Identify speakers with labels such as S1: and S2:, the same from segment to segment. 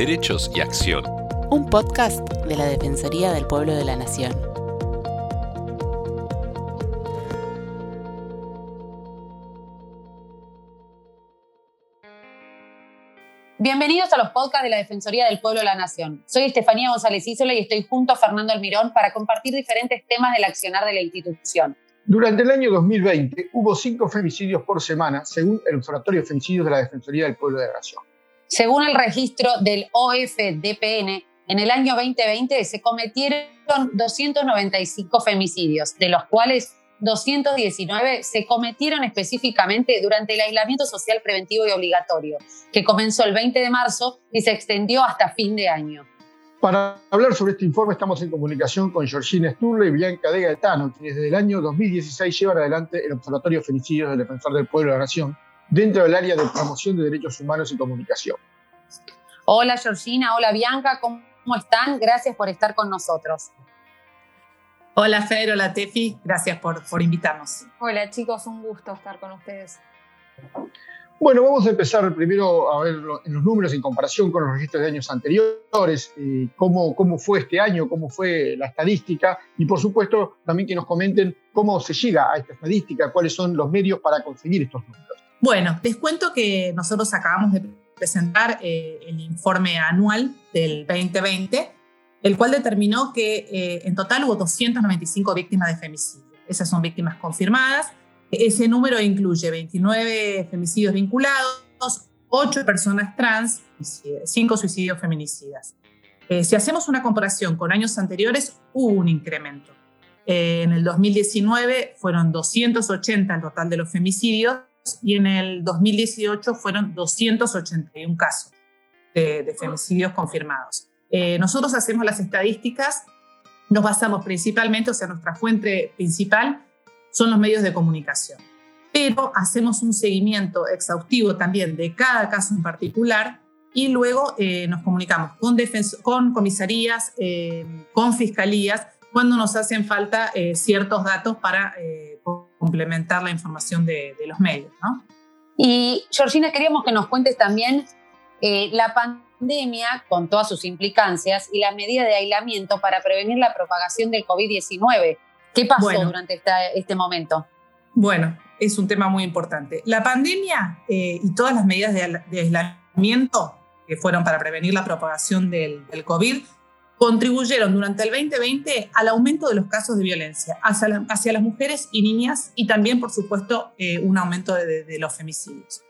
S1: Derechos y Acción.
S2: Un podcast de la Defensoría del Pueblo de la Nación.
S3: Bienvenidos a los podcasts de la Defensoría del Pueblo de la Nación. Soy Estefanía González Isola y estoy junto a Fernando Almirón para compartir diferentes temas del accionar de la institución.
S4: Durante el año 2020 hubo cinco femicidios por semana, según el Observatorio de Femicidios de la Defensoría del Pueblo de la Nación.
S3: Según el registro del OFDPN, en el año 2020 se cometieron 295 femicidios, de los cuales 219 se cometieron específicamente durante el aislamiento social preventivo y obligatorio, que comenzó el 20 de marzo y se extendió hasta fin de año.
S4: Para hablar sobre este informe estamos en comunicación con Georgina Sturle y Bianca de Gaetano, quienes desde el año 2016 llevan adelante el Observatorio Femicidios del Defensor del Pueblo de la Nación dentro del área de promoción de derechos humanos y comunicación.
S3: Hola Georgina, hola Bianca, ¿cómo están? Gracias por estar con nosotros.
S5: Hola Fer, hola Tefi, gracias por, por invitarnos.
S6: Hola chicos, un gusto estar con ustedes.
S4: Bueno, vamos a empezar primero a ver en los números en comparación con los registros de años anteriores, eh, cómo, cómo fue este año, cómo fue la estadística y por supuesto también que nos comenten cómo se llega a esta estadística, cuáles son los medios para conseguir estos números.
S5: Bueno, les cuento que nosotros acabamos de presentar eh, el informe anual del 2020, el cual determinó que eh, en total hubo 295 víctimas de femicidio. Esas son víctimas confirmadas. Ese número incluye 29 femicidios vinculados, 8 personas trans y 5 suicidios feminicidas. Eh, si hacemos una comparación con años anteriores, hubo un incremento. en el 2019 fueron 280 el total de los femicidios y en el 2018 fueron 281 casos de, femicidios confirmados. Eh, nosotros hacemos las estadísticas, nos basamos principalmente, o sea, nuestra fuente principal son los medios de comunicación, pero hacemos un seguimiento exhaustivo también de cada caso en particular y luego eh, nos comunicamos con, con comisarías, eh, con fiscalías, cuando nos hacen falta ciertos datos para complementar la información de, los medios. ¿no?
S3: Y Georgina, queríamos que nos cuentes también eh, la pandemia con todas sus implicancias y la medida de aislamiento para prevenir la propagación del COVID-19. ¿Qué pasó durante este momento?
S5: Bueno, es un tema muy importante. La pandemia eh, y todas las medidas de, aislamiento que fueron para prevenir la propagación del, del COVID contribuyeron durante el 2020 al aumento de los casos de violencia hacia, las mujeres y niñas y también, por supuesto, eh, un aumento de, los femicidios.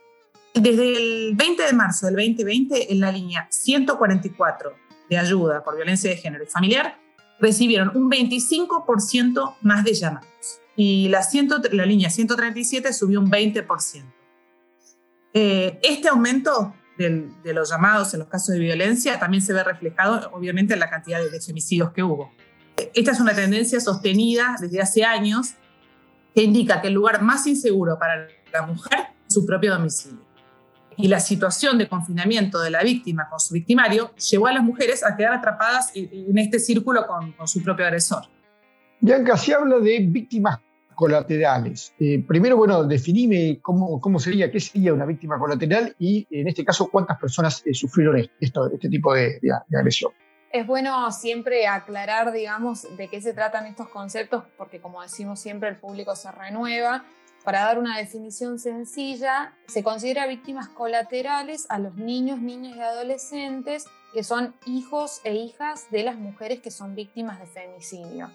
S5: Desde el 20 de marzo del 2020, en la línea 144 de ayuda por violencia de género y familiar, recibieron un 25% más de llamados y la, línea 137 subió un 20%. Eh, este aumento de los llamados en los casos de violencia también se ve reflejado, obviamente, en la cantidad de femicidios que hubo. Esta es una tendencia sostenida desde hace años que indica que el lugar más inseguro para la mujer es su propio domicilio. Y la situación de confinamiento de la víctima con su victimario llevó a las mujeres a quedar atrapadas en este círculo con, con su propio agresor.
S4: Bianca, se habla de víctimas colaterales. Eh, primero, bueno, definime cómo, cómo sería, qué sería una víctima colateral y, en este caso, cuántas personas eh, sufrieron esto, este tipo de, agresión.
S6: Es bueno siempre aclarar, digamos, de qué se tratan estos conceptos, porque como decimos siempre, el público se renueva. Para dar una definición sencilla, se considera víctimas colaterales a los niños, niñas y adolescentes que son hijos e hijas de las mujeres que son víctimas de femicidio.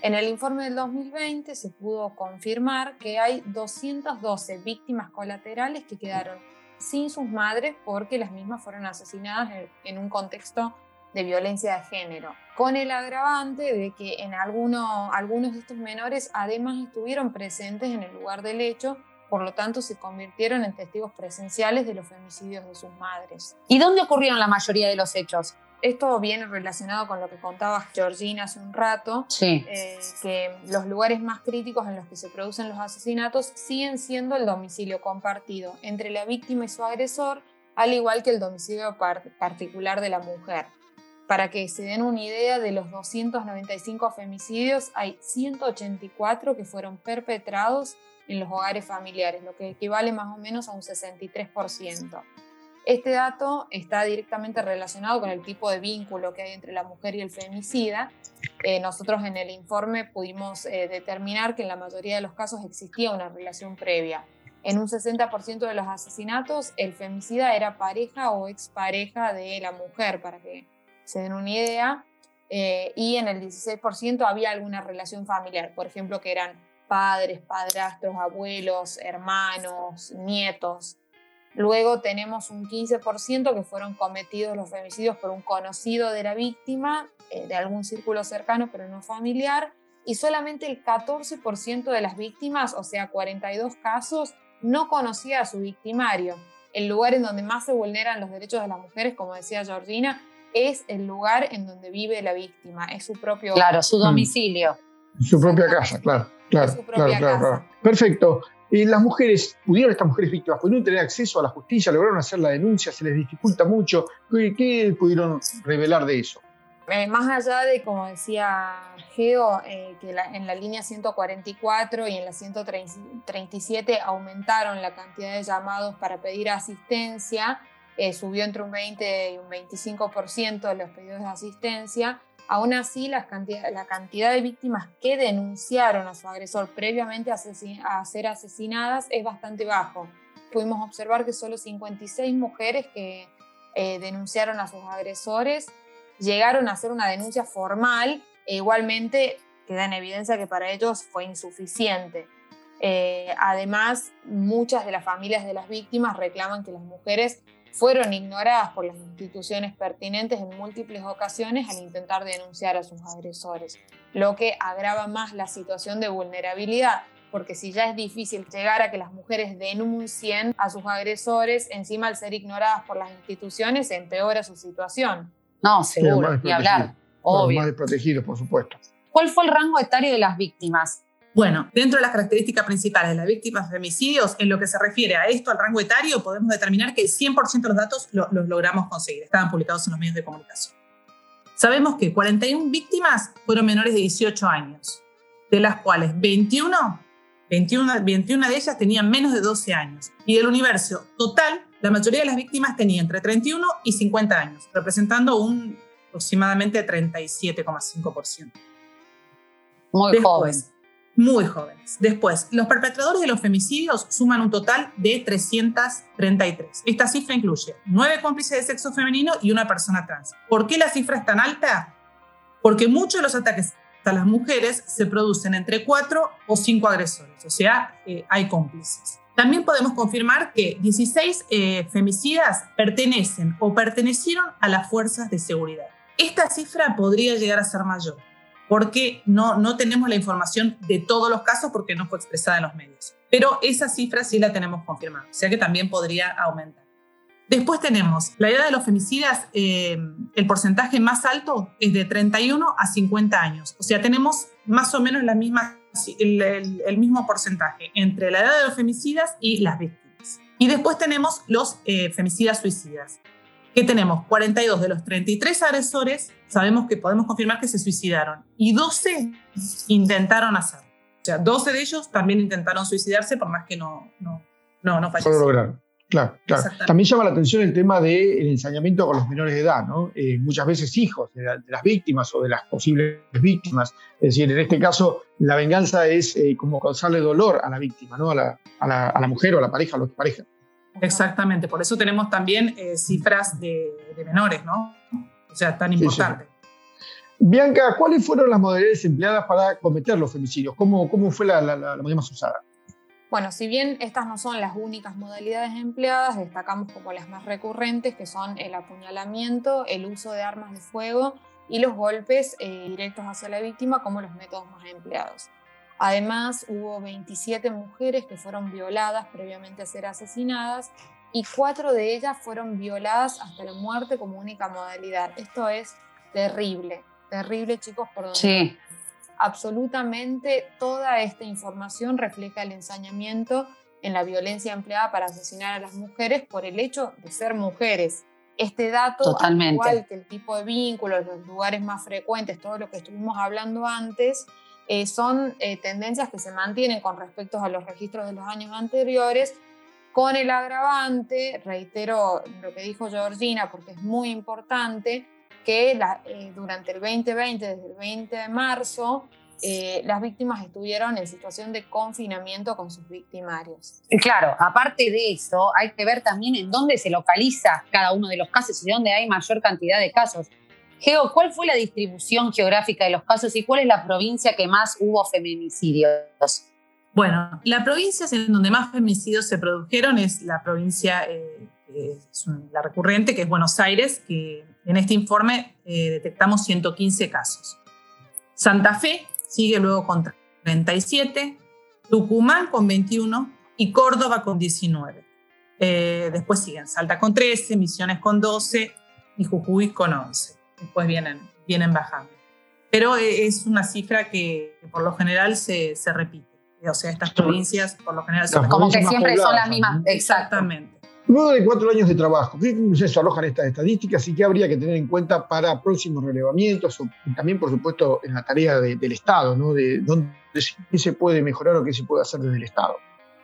S6: En el informe del 2020 se pudo confirmar que hay 212 víctimas colaterales que quedaron sin sus madres porque las mismas fueron asesinadas en un contexto de violencia de género, con el agravante de que en alguno, algunos de estos menores además estuvieron presentes en el lugar del hecho, por lo tanto se convirtieron en testigos presenciales de los femicidios de sus madres.
S3: ¿Y dónde ocurrieron la mayoría de los hechos?
S6: Esto viene relacionado con lo que contaba Georgina hace un rato,
S3: eh,
S6: que los lugares más críticos en los que se producen los asesinatos siguen siendo el domicilio compartido entre la víctima y su agresor, al igual que el domicilio particular de la mujer. Para que se den una idea de los 295 femicidios, hay 184 que fueron perpetrados en los hogares familiares, lo que equivale más o menos a un 63%. Este dato está directamente relacionado con el tipo de vínculo que hay entre la mujer y el femicida. Eh, nosotros en el informe pudimos eh, determinar que en la mayoría de los casos existía una relación previa. En un 60% de los asesinatos, el femicida era pareja o expareja de la mujer, para que se den una idea. Eh, y en el 16% había alguna relación familiar, por ejemplo, que eran padres, padrastros, abuelos, hermanos, nietos. Luego tenemos un 15% que fueron cometidos los femicidios por un conocido de la víctima, eh, de algún círculo cercano pero no familiar, y solamente el 14% de las víctimas, o sea, 42 casos, no conocía a su victimario. El lugar en donde más se vulneran los derechos de las mujeres, como decía Georgina, es el lugar en donde vive la víctima, es su propio...
S3: Claro, su domicilio.
S4: Su propia casa, claro. Claro, claro, claro, Perfecto. ¿Y las mujeres, pudieron estas mujeres víctimas, pudieron tener acceso a la justicia, lograron hacer la denuncia, se les dificulta mucho? ¿Qué, pudieron revelar de eso?
S6: Eh, más allá de, como decía Geo, eh, que en la línea 144 y en la 137 aumentaron la cantidad de llamados para pedir asistencia, eh, subió entre un 20 y un 25% de los pedidos de asistencia. Aún así, la cantidad, de víctimas que denunciaron a su agresor previamente a, ser asesinadas es bastante bajo. Pudimos observar que solo 56 mujeres que eh, denunciaron a sus agresores llegaron a hacer una denuncia formal e igualmente queda en evidencia que para ellos fue insuficiente. Eh, además, muchas de las familias de las víctimas reclaman que las mujeres fueron ignoradas por las instituciones pertinentes en múltiples ocasiones al intentar denunciar a sus agresores, lo que agrava más la situación de vulnerabilidad, porque si ya es difícil llegar a que las mujeres denuncien a sus agresores, encima al ser ignoradas por las instituciones empeora su situación.
S3: No, seguro, ni hablar, obvio.
S4: más desprotegidos, por supuesto.
S3: ¿Cuál fue el rango etario de las víctimas?
S5: Bueno, dentro de las características principales de las víctimas de femicidios, en lo que se refiere a esto, al rango etario, podemos determinar que el 100% de los datos los logramos conseguir. Estaban publicados en los medios de comunicación. Sabemos que 41 víctimas fueron menores de 18 años, de las cuales 21, 21, 21 de ellas tenían menos de 12 años. Y del universo total, la mayoría de las víctimas tenían entre 31 y 50 años, representando un aproximadamente 37,5%.
S3: Muy joven
S5: muy jóvenes. Después, los perpetradores de los femicidios suman un total de 333. Esta cifra incluye nueve cómplices de sexo femenino y una persona trans. ¿Por qué la cifra es tan alta? Porque muchos de los ataques a las mujeres se producen entre cuatro o cinco agresores, o sea, eh, hay cómplices. También podemos confirmar que 16 eh, femicidas pertenecen o pertenecieron a las fuerzas de seguridad. Esta cifra podría llegar a ser mayor porque no, no tenemos la información de todos los casos porque no fue expresada en los medios. Pero esa cifra sí la tenemos confirmada, o sea que también podría aumentar. Después tenemos la edad de los femicidas, eh, el porcentaje más alto es de 31 a 50 años, o sea, tenemos más o menos la misma, el, mismo porcentaje entre la edad de los femicidas y las víctimas. Y después tenemos los eh, femicidas suicidas, que tenemos 42 de los 33 agresores, sabemos que podemos confirmar que se suicidaron y 12 intentaron hacerlo. O sea, 12 de ellos también intentaron suicidarse por más que no, no, no, no fallecieron.
S4: lograron. Claro, claro. También llama la atención el tema del ensañamiento con los menores de edad, ¿no? Eh, muchas veces hijos de, las víctimas o de las posibles víctimas. Es decir, en este caso, la venganza es eh, como causarle dolor a la víctima, ¿no? A la, a la, a la mujer o a la pareja, a los pareja.
S5: Exactamente, por eso tenemos también eh, cifras de, menores, ¿no? O sea, tan importante.
S4: Bianca, ¿cuáles fueron las modalidades empleadas para cometer los femicidios? ¿Cómo, cómo fue la, la, modalidad más usada?
S6: Bueno, si bien estas no son las únicas modalidades empleadas, destacamos como las más recurrentes, que son el apuñalamiento, el uso de armas de fuego y los golpes eh, directos hacia la víctima como los métodos más empleados. Además, hubo 27 mujeres que fueron violadas previamente a ser asesinadas y cuatro de ellas fueron violadas hasta la muerte como única modalidad. Esto es terrible, terrible chicos, por donde
S3: sí.
S6: absolutamente toda esta información refleja el ensañamiento en la violencia empleada para asesinar a las mujeres por el hecho de ser mujeres. Este dato, igual que el tipo de vínculos, los lugares más frecuentes, todo lo que estuvimos hablando antes, eh, son eh, tendencias que se mantienen con respecto a los registros de los años anteriores con el agravante, reitero lo que dijo Georgina porque es muy importante, que eh, durante el 2020, desde el 20 de marzo, eh, las víctimas estuvieron en situación de confinamiento con sus victimarios.
S3: Claro, aparte de eso, hay que ver también en dónde se localiza cada uno de los casos y dónde hay mayor cantidad de casos. Geo, ¿cuál fue la distribución geográfica de los casos y cuál es la provincia que más hubo feminicidios?
S5: Bueno, la provincia en donde más feminicidios se produjeron es la provincia, eh, es la recurrente, que es Buenos Aires, que en este informe eh, detectamos 115 casos. Santa Fe sigue luego con 37, Tucumán con 21 y Córdoba con 19. Eh, después siguen Salta con 13, Misiones con 12 y Jujuy con 11. Después vienen, vienen bajando. Pero eh, es una cifra que, por lo general se, se, repite. O sea, estas provincias por lo general
S3: son como que siempre son las mismas.
S5: Exactamente.
S4: Luego de cuatro años de trabajo, ¿qué conclusiones arrojan estas estadísticas y qué habría que tener en cuenta para próximos relevamientos o también, por supuesto, en la tarea del Estado, ¿no? de dónde, qué se puede mejorar o qué se puede hacer desde el Estado?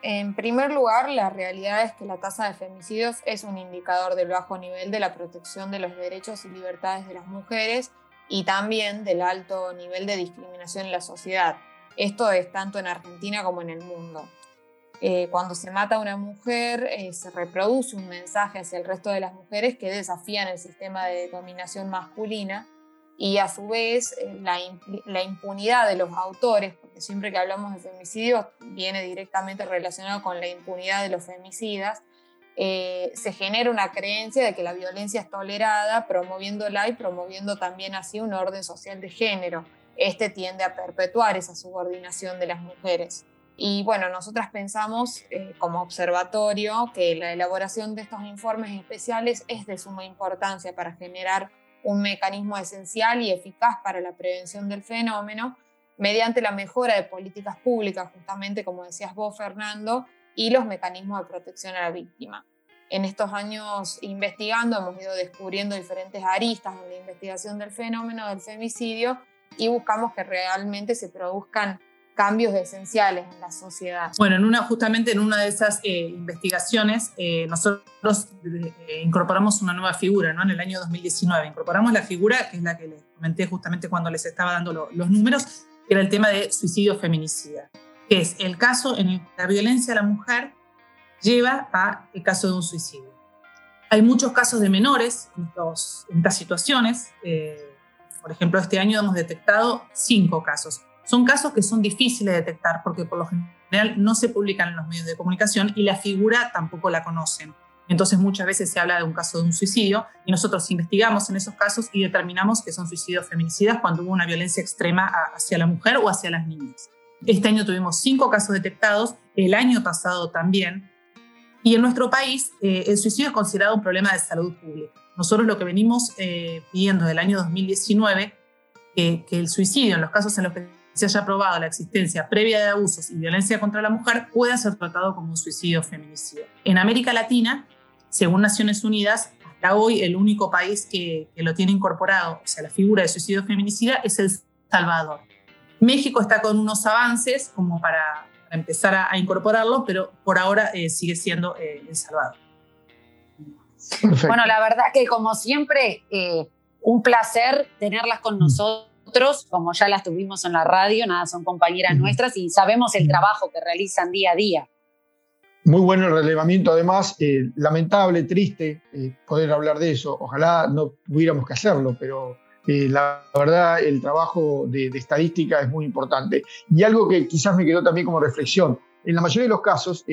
S6: En primer lugar, la realidad es que la tasa de femicidios es un indicador del bajo nivel de la protección de los derechos y libertades de las mujeres y también del alto nivel de discriminación en la sociedad. Esto es tanto en Argentina como en el mundo. Eh, cuando se mata a una mujer, eh, se reproduce un mensaje hacia el resto de las mujeres que desafían el sistema de dominación masculina y a su vez eh, la, impunidad de los autores, porque siempre que hablamos de femicidios viene directamente relacionado con la impunidad de los femicidas, se genera una creencia de que la violencia es tolerada, promoviéndola y promoviendo también así un orden social de género. Este tiende a perpetuar esa subordinación de las mujeres. Y bueno, nosotras pensamos eh, como observatorio que la elaboración de estos informes especiales es de suma importancia para generar un mecanismo esencial y eficaz para la prevención del fenómeno mediante la mejora de políticas públicas, justamente como decías vos, Fernando, y los mecanismos de protección a la víctima. En estos años investigando hemos ido descubriendo diferentes aristas en la investigación del fenómeno del femicidio y buscamos que realmente se produzcan cambios esenciales en la sociedad.
S5: Bueno, en una, justamente en una de esas eh, investigaciones, eh, nosotros eh, incorporamos una nueva figura, ¿no? En el año 2019, incorporamos la figura, que es la que les comenté justamente cuando les estaba dando los números, que era el tema de suicidio feminicida, que es el caso en el que la violencia a la mujer lleva a el caso de un suicidio. Hay muchos casos de menores en, en estas situaciones. por ejemplo, este año hemos detectado cinco casos son casos que son difíciles de detectar porque por lo general no se publican en los medios de comunicación y la figura tampoco la conocen. Entonces muchas veces se habla de un caso de un suicidio y nosotros investigamos en esos casos y determinamos que son suicidios feminicidas cuando hubo una violencia extrema hacia la mujer o hacia las niñas. Este año tuvimos cinco casos detectados, el año pasado también. Y en nuestro país eh, el suicidio es considerado un problema de salud pública. Nosotros lo que venimos eh, pidiendo del año 2019, que el suicidio en los casos en los que se haya probado la existencia previa de abusos y violencia contra la mujer pueda ser tratado como un suicidio feminicidio. En América Latina, según Naciones Unidas, hasta hoy el único país que, lo tiene incorporado, o sea, la figura de suicidio feminicida, es El Salvador. México está con unos avances como para, empezar a, incorporarlo, pero por ahora eh, sigue siendo eh, El Salvador.
S3: Bueno, la verdad que como siempre, eh, un placer tenerlas con mm. nosotros nosotros, como ya las tuvimos en la radio, nada, son compañeras nuestras y sabemos el trabajo que realizan día a día.
S4: Muy bueno el relevamiento, además, eh, lamentable, triste eh, poder hablar de eso. Ojalá no tuviéramos que hacerlo, pero eh, la verdad el trabajo de, estadística es muy importante. Y algo que quizás me quedó también como reflexión, en la mayoría de los casos,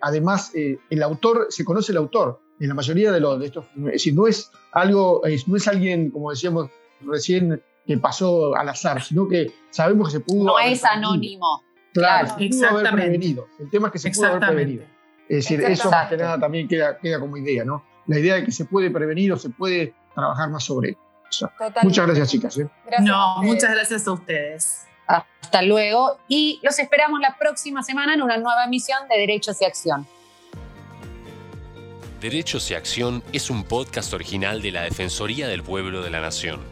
S4: además, el autor, se conoce el autor, en la mayoría de, los, de estos, es decir, no es algo, no es alguien, como decíamos recién, que pasó al azar, sino que sabemos que se pudo.
S3: No es anónimo.
S4: Claro, se pudo haber prevenido. El tema es que se pudo haber prevenido. Es decir, eso más que nada también queda, queda como idea, ¿no? La idea de que se puede prevenir o se puede trabajar más sobre eso. Muchas gracias, chicas. ¿eh?
S5: no, muchas gracias a ustedes.
S3: Hasta luego y los esperamos la próxima semana en una nueva emisión de Derechos y Acción.
S1: Derechos y Acción es un podcast original de la Defensoría del Pueblo de la Nación.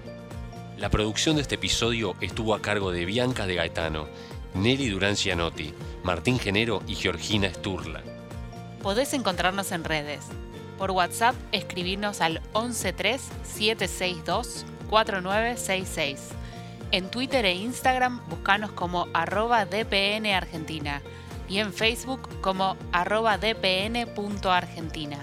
S1: La producción de este episodio estuvo a cargo de Bianca de Gaetano, Nelly Durán Cianotti, Martín Genero y Georgina Sturla.
S2: Podés encontrarnos en redes. Por WhatsApp, escribirnos al 113-762-4966. En Twitter e Instagram, buscanos como arroba DPN y en Facebook como arroba dpn.argentina.